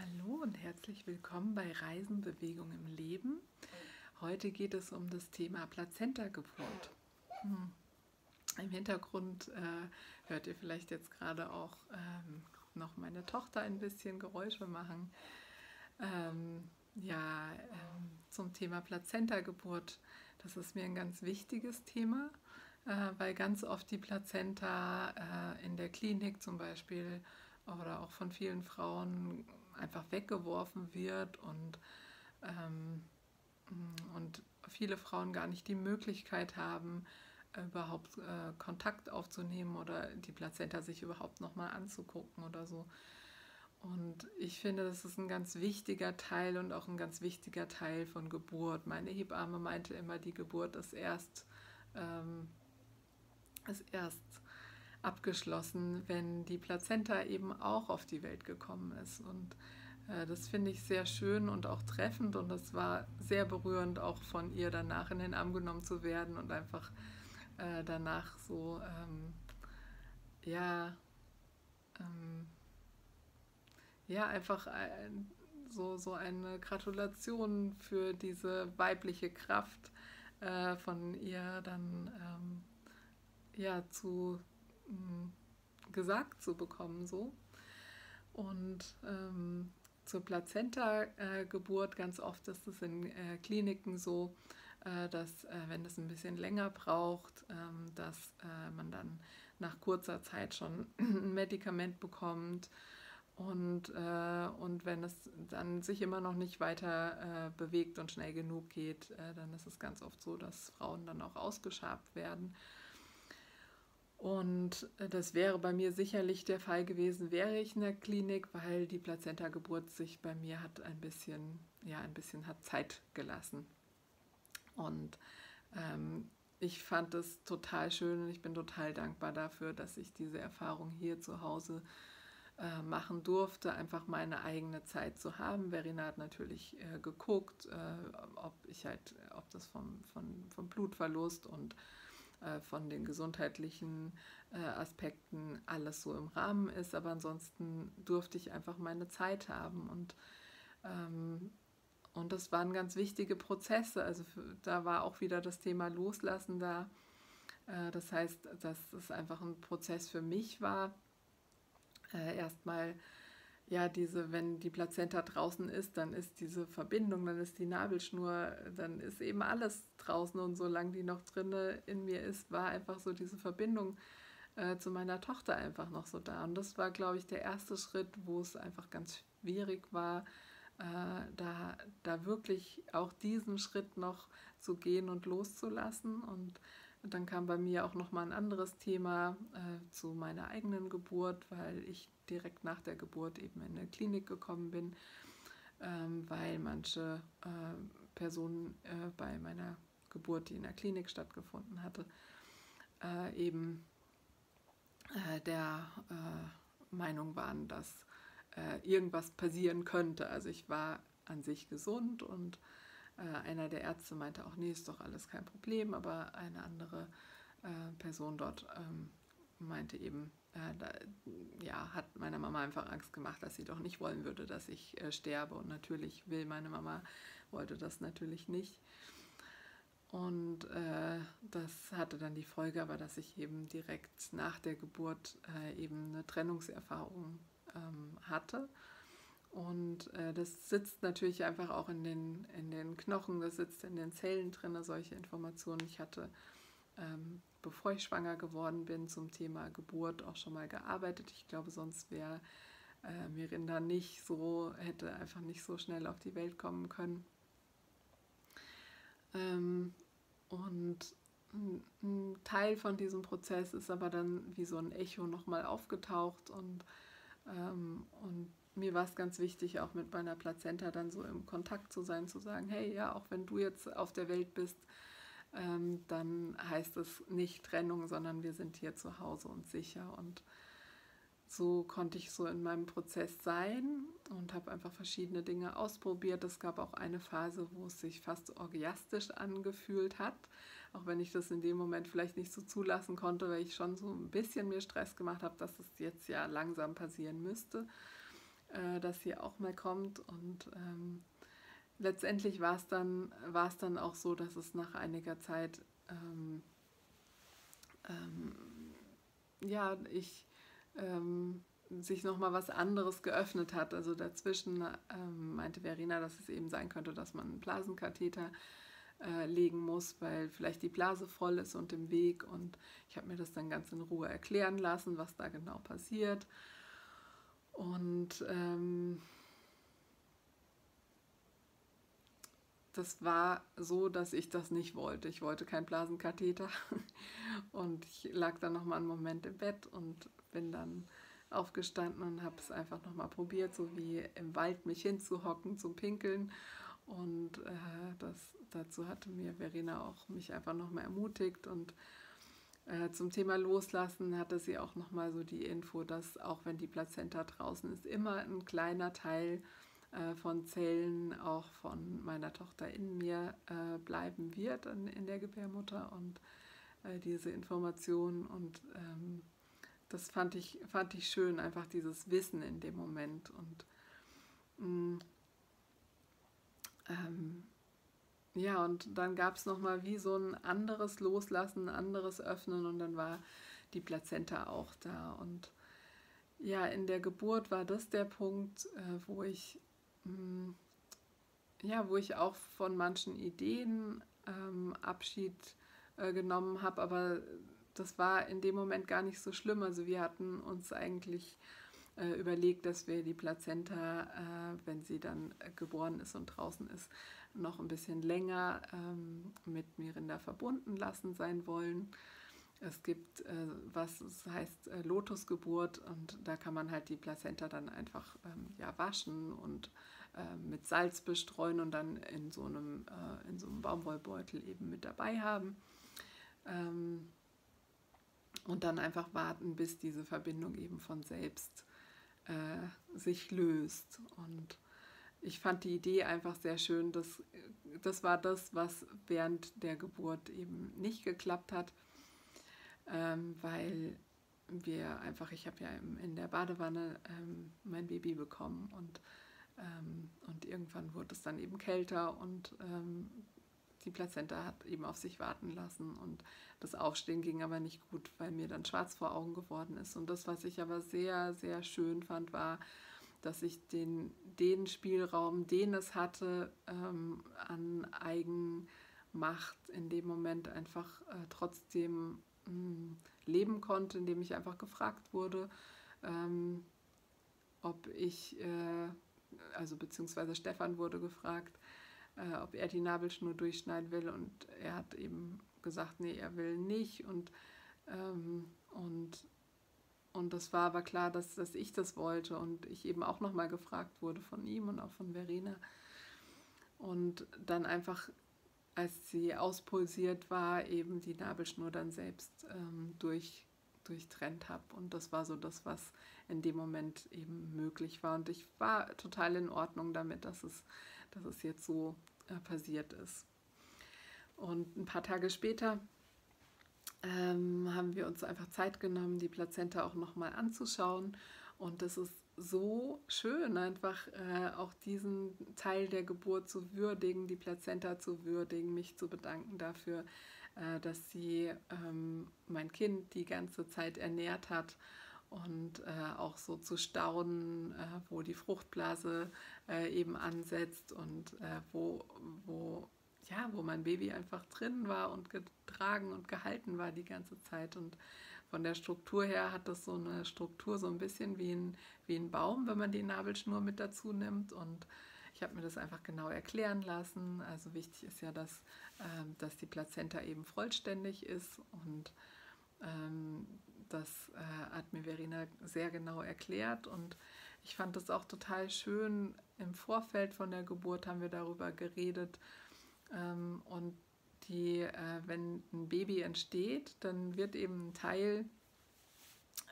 Hallo und herzlich willkommen bei Reisen, Bewegung im Leben. Heute geht es um das Thema Plazenta-Geburt. Hm. Im Hintergrund äh, hört ihr vielleicht jetzt gerade auch ähm, noch meine Tochter ein bisschen Geräusche machen. Ähm, ja, ähm, zum Thema Plazenta-Geburt, das ist mir ein ganz wichtiges Thema, äh, weil ganz oft die Plazenta äh, in der Klinik zum Beispiel oder auch von vielen Frauen einfach weggeworfen wird und, ähm, und viele Frauen gar nicht die Möglichkeit haben, überhaupt äh, Kontakt aufzunehmen oder die Plazenta sich überhaupt nochmal anzugucken oder so. Und ich finde, das ist ein ganz wichtiger Teil und auch ein ganz wichtiger Teil von Geburt. Meine Hebamme meinte immer, die Geburt ist erst, ähm, ist erst abgeschlossen, wenn die Plazenta eben auch auf die Welt gekommen ist. Und äh, das finde ich sehr schön und auch treffend und es war sehr berührend, auch von ihr danach in den Arm genommen zu werden und einfach äh, danach so, ähm, ja, ähm, ja, einfach ein, so, so eine Gratulation für diese weibliche Kraft äh, von ihr dann ähm, ja, zu gesagt zu bekommen so. Und ähm, zur Plazenta-Geburt, ganz oft ist es in äh, Kliniken so, äh, dass äh, wenn es ein bisschen länger braucht, ähm, dass äh, man dann nach kurzer Zeit schon ein Medikament bekommt und, äh, und wenn es dann sich immer noch nicht weiter äh, bewegt und schnell genug geht, dann ist es ganz oft so, dass Frauen dann auch ausgeschabt werden. Und äh, das wäre bei mir sicherlich der Fall gewesen, wäre ich in der Klinik, weil die Plazenta-Geburt sich bei mir hat ein bisschen, ja, ein bisschen hat Zeit gelassen. Und ähm, ich fand es total schön und ich bin total dankbar dafür, dass ich diese Erfahrung hier zu Hause äh, machen durfte, einfach meine eigene Zeit zu haben. Verena hat natürlich äh, geguckt, äh, ob ich halt, ob das vom, von, vom Blutverlust und äh, von den gesundheitlichen äh, Aspekten alles so im Rahmen ist, aber ansonsten durfte ich einfach meine Zeit haben und ähm, und das waren ganz wichtige Prozesse. Also da war auch wieder das Thema Loslassen da. Äh, das heißt, dass es einfach ein Prozess für mich war, äh, erstmal ja, diese, wenn die Plazenta draußen ist, dann ist diese Verbindung, dann ist die Nabelschnur, dann ist eben alles draußen und solange die noch drinne in mir ist, war einfach so diese Verbindung äh, zu meiner Tochter einfach noch so da. Und das war, glaube ich, der erste Schritt, wo es einfach ganz schwierig war, äh, da, da wirklich auch diesen Schritt noch zu gehen und loszulassen. Und dann kam bei mir auch noch mal ein anderes Thema äh, zu meiner eigenen Geburt, weil ich direkt nach der Geburt eben in eine Klinik gekommen bin, ähm, weil manche äh, Personen äh, bei meiner Geburt, die in der Klinik stattgefunden hatte, äh, eben äh, der äh, Meinung waren, dass irgendwas passieren könnte. Also ich war an sich gesund und äh, einer der Ärzte meinte auch, nee, ist doch alles kein Problem, aber eine andere äh, Person dort ähm, meinte eben, äh, da, ja, hat meiner Mama einfach Angst gemacht, dass sie doch nicht wollen würde, dass ich äh, sterbe. Und natürlich will meine Mama, wollte das natürlich nicht. Und äh, das hatte dann die Folge aber, dass ich eben direkt nach der Geburt äh, eben eine Trennungserfahrung ähm, hatte und äh, das sitzt natürlich einfach auch in den, in den Knochen, das sitzt in den Zellen drin, solche Informationen. Ich hatte, ähm, bevor ich schwanger geworden bin, zum Thema Geburt auch schon mal gearbeitet. Ich glaube, sonst wäre äh, Mirinda nicht so, hätte einfach nicht so schnell auf die Welt kommen können. Ähm, und ein Teil von diesem Prozess ist aber dann wie so ein Echo nochmal aufgetaucht und, ähm, und mir war es ganz wichtig, auch mit meiner Plazenta dann so im Kontakt zu sein, zu sagen, hey, ja, auch wenn du jetzt auf der Welt bist, ähm, dann heißt es nicht Trennung, sondern wir sind hier zu Hause und sicher. Und so konnte ich so in meinem Prozess sein und habe einfach verschiedene Dinge ausprobiert. Es gab auch eine Phase, wo es sich fast orgiastisch angefühlt hat, auch wenn ich das in dem Moment vielleicht nicht so zulassen konnte, weil ich schon so ein bisschen mir Stress gemacht habe, dass es jetzt ja langsam passieren müsste. Äh, dass sie auch mal kommt. Und ähm, letztendlich war es dann, dann auch so, dass es nach einiger Zeit, ähm, ähm, ja, ich ähm, sich nochmal was anderes geöffnet hat. Also dazwischen ähm, meinte Verena, dass es eben sein könnte, dass man einen Blasenkatheter äh, legen muss, weil vielleicht die Blase voll ist und im Weg. Und ich habe mir das dann ganz in Ruhe erklären lassen, was da genau passiert. Und ähm, das war so, dass ich das nicht wollte. Ich wollte keinen Blasenkatheter. Und ich lag dann nochmal einen Moment im Bett und bin dann aufgestanden und habe es einfach nochmal probiert, so wie im Wald mich hinzuhocken zum Pinkeln. Und äh, das, dazu hatte mir Verena auch mich einfach nochmal ermutigt. Und äh, zum Thema Loslassen hatte sie auch nochmal so die Info, dass auch wenn die Plazenta draußen ist, immer ein kleiner Teil äh, von Zellen auch von meiner Tochter in mir äh, bleiben wird in, in der Gebärmutter. Und äh, diese Information und ähm, das fand ich, fand ich schön, einfach dieses Wissen in dem Moment. Und mh, mm, ähm, ja, und dann gab es nochmal wie so ein anderes Loslassen, anderes Öffnen und dann war die Plazenta auch da. Und ja, in der Geburt war das der Punkt, äh, wo ich mh, mm, ja, wo ich auch von manchen Ideen ähm, Abschied äh, genommen habe, aber das war in dem Moment gar nicht so schlimm. Also wir hatten uns eigentlich äh, überlegt, dass wir die Plazenta, äh, wenn sie dann äh, geboren ist und draußen ist, noch ein bisschen länger ähm, mit Mirinda verbunden lassen sein wollen. Es gibt, äh, was es heißt, äh, Lotusgeburt und da kann man halt die Plazenta dann einfach ähm, ja, waschen und äh, mit Salz bestreuen und dann in so einem, in so einem Baumwollbeutel eben mit dabei haben. Ähm, und dann einfach warten, bis diese Verbindung eben von selbst äh, sich löst. Und ich fand die Idee einfach sehr schön. Das, das war das, was während der Geburt eben nicht geklappt hat, ähm, weil wir einfach, ich habe ja in der Badewanne ähm, mein Baby bekommen und, ähm, und irgendwann wurde es dann eben kälter und ähm, die Plazenta hat eben auf sich warten lassen und das Aufstehen ging aber nicht gut, weil mir dann schwarz vor Augen geworden ist. Und das, was ich aber sehr, sehr schön fand, war, dass ich den, den Spielraum, den es hatte, ähm, an Eigenmacht in dem Moment einfach äh, trotzdem mh, hm, leben konnte, indem ich einfach gefragt wurde, ähm, ob ich, äh, also beziehungsweise Stefan wurde gefragt, äh, ob er die Nabelschnur durchschneiden will und er hat eben gesagt, nee, er will nicht und, ähm, und, und das war aber klar, dass, dass ich das wollte und ich eben auch nochmal gefragt wurde von ihm und auch von Verena. Und dann einfach, als sie auspulsiert war, eben die Nabelschnur dann selbst ähm, durch, durchtrennt habe und das war so das, was in dem Moment eben möglich war. Und ich war total in Ordnung damit, dass es dass es jetzt so äh, passiert ist. Und ein paar Tage später ähm, haben wir uns einfach Zeit genommen, die Plazenta auch nochmal anzuschauen. Und das ist so schön, einfach äh, auch diesen Teil der Geburt zu würdigen, die Plazenta zu würdigen, mich zu bedanken dafür, äh, dass sie ähm, mein Kind die ganze Zeit ernährt hat und äh, auch so zu staunen, äh, wo die Fruchtblase äh, eben ansetzt und äh, wo, wo, ja, wo mein Baby einfach drin war und getragen und gehalten war die ganze Zeit. Und von der Struktur her hat das so eine Struktur, so ein bisschen wie ein, wie ein Baum, wenn man die Nabelschnur mit dazu nimmt. Und ich habe mir das einfach genau erklären lassen. Also wichtig ist ja, dass, ähm, dass die Plazenta eben vollständig ist und ähm, das äh, hat mir Verena sehr genau erklärt und ich fand es auch total schön. Im Vorfeld von der Geburt haben wir darüber geredet ähm, und die, äh, wenn ein Baby entsteht, dann wird eben ein Teil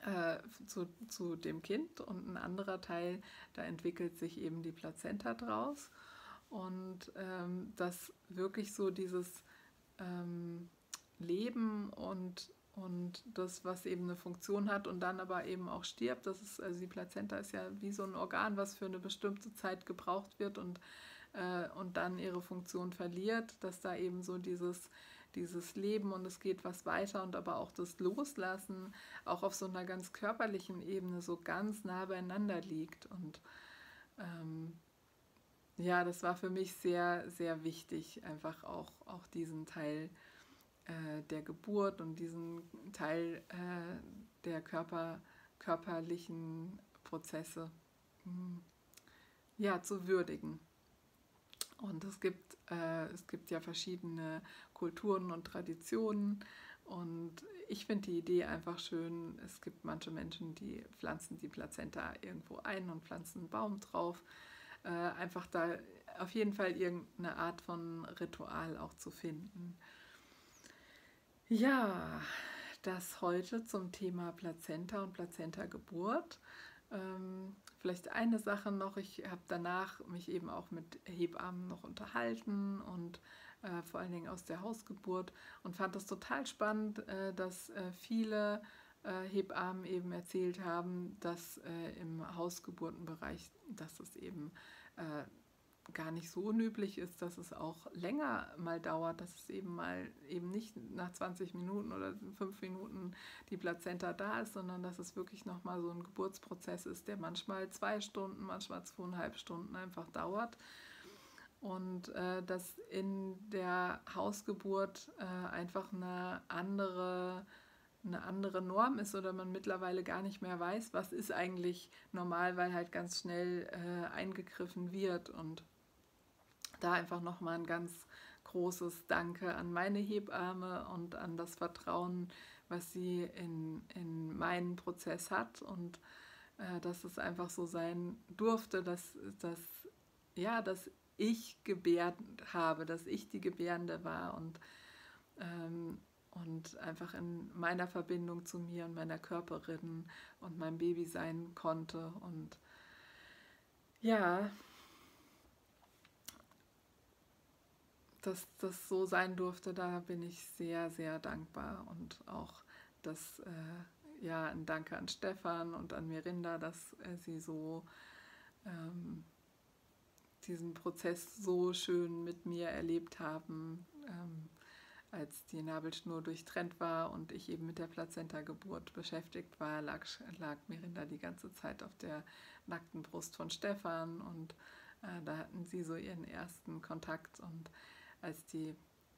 äh, zu, zu dem Kind und ein anderer Teil, da entwickelt sich eben die Plazenta draus und ähm, dass wirklich so dieses ähm, Leben und und das, was eben eine Funktion hat und dann aber eben auch stirbt. Das ist, also die Plazenta ist ja wie so ein Organ, was für eine bestimmte Zeit gebraucht wird und, äh, und dann ihre Funktion verliert, dass da eben so dieses, dieses Leben und es geht was weiter und aber auch das Loslassen auch auf so einer ganz körperlichen Ebene so ganz nah beieinander liegt. Und ähm, ja, das war für mich sehr, sehr wichtig, einfach auch, auch diesen Teil äh, der Geburt und diesen Teil äh, der Körper, körperlichen Prozesse hm, ja, zu würdigen. Und es gibt, äh, es gibt ja verschiedene Kulturen und Traditionen. Und ich finde die Idee einfach schön. Es gibt manche Menschen, die pflanzen die Plazenta irgendwo ein und pflanzen einen Baum drauf. Äh, einfach da auf jeden Fall irgendeine Art von Ritual auch zu finden. Ja, das heute zum Thema Plazenta und Plazenta-Geburt. Ähm, vielleicht eine Sache noch, ich habe danach mich eben auch mit Hebammen noch unterhalten und äh, vor allen Dingen aus der Hausgeburt und fand das total spannend, äh, dass äh, viele äh, Hebammen eben erzählt haben, dass äh, im Hausgeburtenbereich, dass es eben äh, gar nicht so unüblich ist, dass es auch länger mal dauert, dass es eben mal eben nicht nach 20 Minuten oder 5 Minuten die Plazenta da ist, sondern dass es wirklich nochmal so ein Geburtsprozess ist, der manchmal zwei Stunden, manchmal zweieinhalb Stunden einfach dauert. Und äh, dass in der Hausgeburt äh, einfach eine andere eine andere Norm ist oder man mittlerweile gar nicht mehr weiß, was ist eigentlich normal, weil halt ganz schnell äh, eingegriffen wird und da einfach nochmal ein ganz großes Danke an meine Hebamme und an das Vertrauen, was sie in, in meinen Prozess hat. Und äh, dass es einfach so sein durfte, dass, dass, ja, dass ich gebärt habe, dass ich die Gebärende war und, ähm, und einfach in meiner Verbindung zu mir und meiner Körperin und meinem Baby sein konnte. Und ja, dass das so sein durfte, da bin ich sehr, sehr dankbar. Und auch das, äh, ja, ein Danke an Stefan und an Mirinda, dass äh, sie so ähm, diesen Prozess so schön mit mir erlebt haben, ähm, als die Nabelschnur durchtrennt war und ich eben mit der Plazenta-Geburt beschäftigt war, lag, lag Mirinda die ganze Zeit auf der nackten Brust von Stefan. Und äh, da hatten sie so ihren ersten Kontakt. Und als die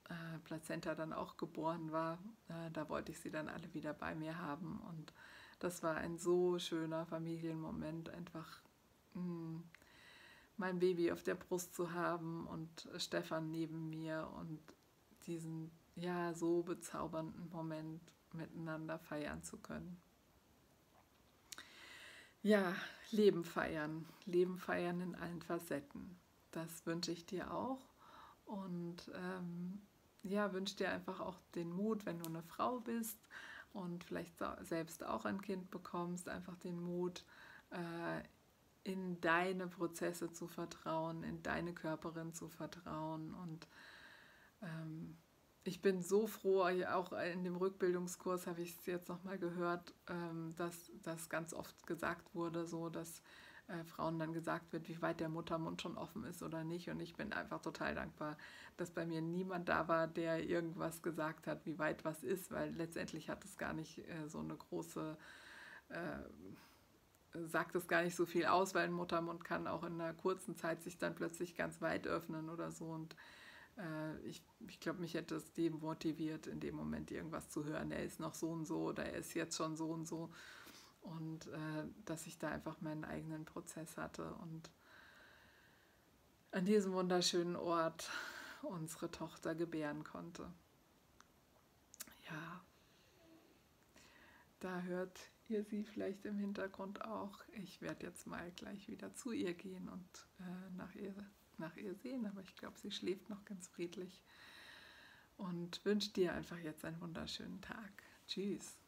äh, Plazenta dann auch geboren war, äh, da wollte ich sie dann alle wieder bei mir haben. Und das war ein so schöner Familienmoment, einfach mh, hm, mein Baby auf der Brust zu haben und Stefan neben mir und diesen ja so bezaubernden Moment miteinander feiern zu können. Ja, Leben feiern, Leben feiern in allen Facetten. Das wünsche ich dir auch und ähm, ja, wünsche dir einfach auch den Mut, wenn du eine Frau bist und vielleicht selbst auch ein Kind bekommst, einfach den Mut, äh, in deine Prozesse zu vertrauen, in deine Körperin zu vertrauen. Und ähm, ich bin so froh, auch in dem Rückbildungskurs habe ich es jetzt nochmal gehört, ähm, dass das ganz oft gesagt wurde, so dass äh, Frauen dann gesagt wird, wie weit der Muttermund schon offen ist oder nicht. Und ich bin einfach total dankbar, dass bei mir niemand da war, der irgendwas gesagt hat, wie weit was ist, weil letztendlich hat es gar nicht äh, so eine große, äh, sagt es gar nicht so viel aus, weil ein Muttermund kann auch in einer kurzen Zeit sich dann plötzlich ganz weit öffnen oder so. Und äh, ich, ich glaube, mich hätte es demotiviert, in dem Moment irgendwas zu hören. Er ist noch so und so oder er ist jetzt schon so und so und äh, dass ich da einfach meinen eigenen Prozess hatte und an diesem wunderschönen Ort unsere Tochter gebären konnte. Ja, da hört ihr sie vielleicht im Hintergrund auch. Ich werde jetzt mal gleich wieder zu ihr gehen und äh, nach, ihr, nach ihr sehen, aber ich glaube, sie schläft noch ganz friedlich und wünsche dir einfach jetzt einen wunderschönen Tag. Tschüss.